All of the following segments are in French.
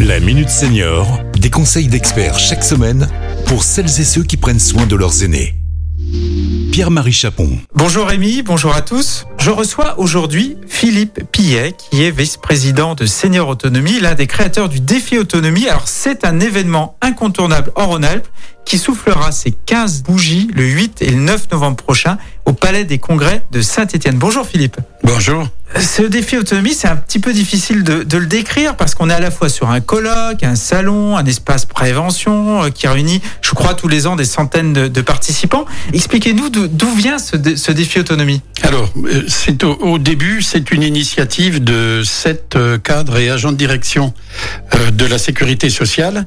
La Minute Senior, des conseils d'experts chaque semaine pour celles et ceux qui prennent soin de leurs aînés. Pierre-Marie Chapon. Bonjour Rémi, bonjour à tous. Je reçois aujourd'hui Philippe Pillet, qui est vice-président de Senior Autonomie, l'un des créateurs du défi autonomie. Alors c'est un événement incontournable en Rhône-Alpes qui soufflera ses 15 bougies le 8 et le 9 novembre prochain au Palais des Congrès de Saint-Étienne. Bonjour Philippe. Bonjour. Ce défi autonomie, c'est un petit peu difficile de, de le décrire parce qu'on est à la fois sur un colloque, un salon, un espace prévention euh, qui réunit, je crois, tous les ans des centaines de, de participants. Expliquez-nous d'où vient ce, dé- ce défi autonomie. Alors, euh, c'est au, au début, c'est une initiative de sept euh, cadres et agents de direction de la sécurité sociale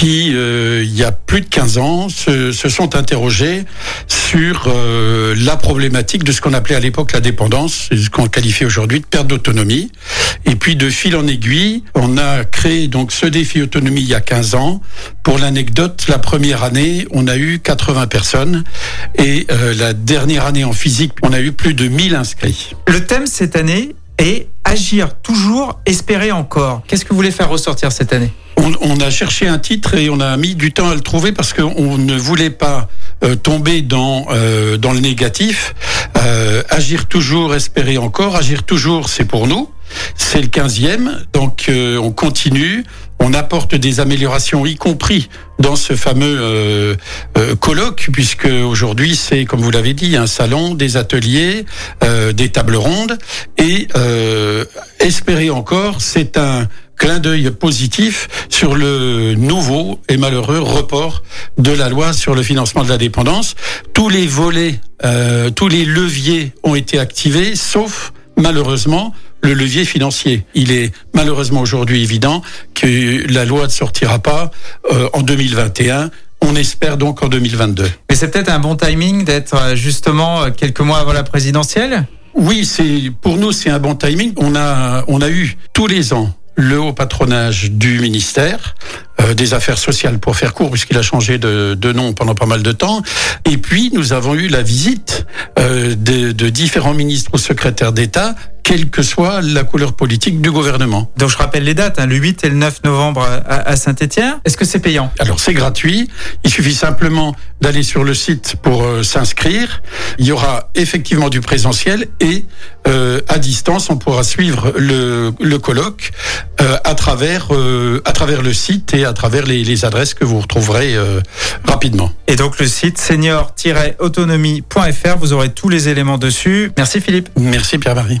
qui, euh, il y a plus de 15 ans, se, se sont interrogés sur euh, la problématique de ce qu'on appelait à l'époque la dépendance, ce qu'on qualifie aujourd'hui de perte d'autonomie. Et puis, de fil en aiguille, on a créé donc ce défi autonomie il y a 15 ans. Pour l'anecdote, la première année, on a eu 80 personnes et euh, la dernière année en physique, on a eu plus de 1000 inscrits. Le thème cette année est agir toujours, espérer encore. Qu'est-ce que vous voulez faire ressortir cette année? On, a cherché un titre et on a mis du temps à le trouver parce qu'on ne voulait pas euh, tomber dans euh, dans le négatif. Euh, agir toujours, espérer encore. Agir toujours, c'est pour nous. C'est le 15e, donc on continue. On apporte des améliorations, y compris dans ce fameux euh, euh, colloque, puisque aujourd'hui c'est, comme vous l'avez dit, un salon, des ateliers, euh, des tables rondes, et espérer encore, c'est un clin d'œil positif sur le nouveau et malheureux report de la loi sur le financement de la dépendance. Tous les volets, tous les leviers ont été activés, sauf malheureusement le levier financier. Il est malheureusement aujourd'hui évident que la loi ne sortira pas euh, en 2021. On espère donc en 2022. Mais c'est peut-être un bon timing d'être euh, justement euh, quelques mois avant la présidentielle? Oui, c'est pour nous c'est un bon timing. On a on a eu tous les ans le haut patronage du ministère euh, des Affaires sociales pour faire court puisqu'il a changé de, de nom pendant pas mal de temps. Et puis nous avons eu la visite euh, de, de différents ministres ou secrétaires d'État quelle que soit la couleur politique du gouvernement. Donc je rappelle les dates, hein, le 8 et le 9 novembre à, à Saint-Étienne. Est-ce que c'est payant? Alors c'est gratuit, il suffit simplement d'aller sur le site pour euh, s'inscrire. Il y aura effectivement du présentiel et euh, à distance on pourra suivre le, le colloque euh, à travers euh, à travers le site et à travers les, les adresses que vous retrouverez euh, rapidement. Et donc le site senior-autonomie.fr, vous aurez tous les éléments dessus. Merci Philippe. Merci Pierre-Marie.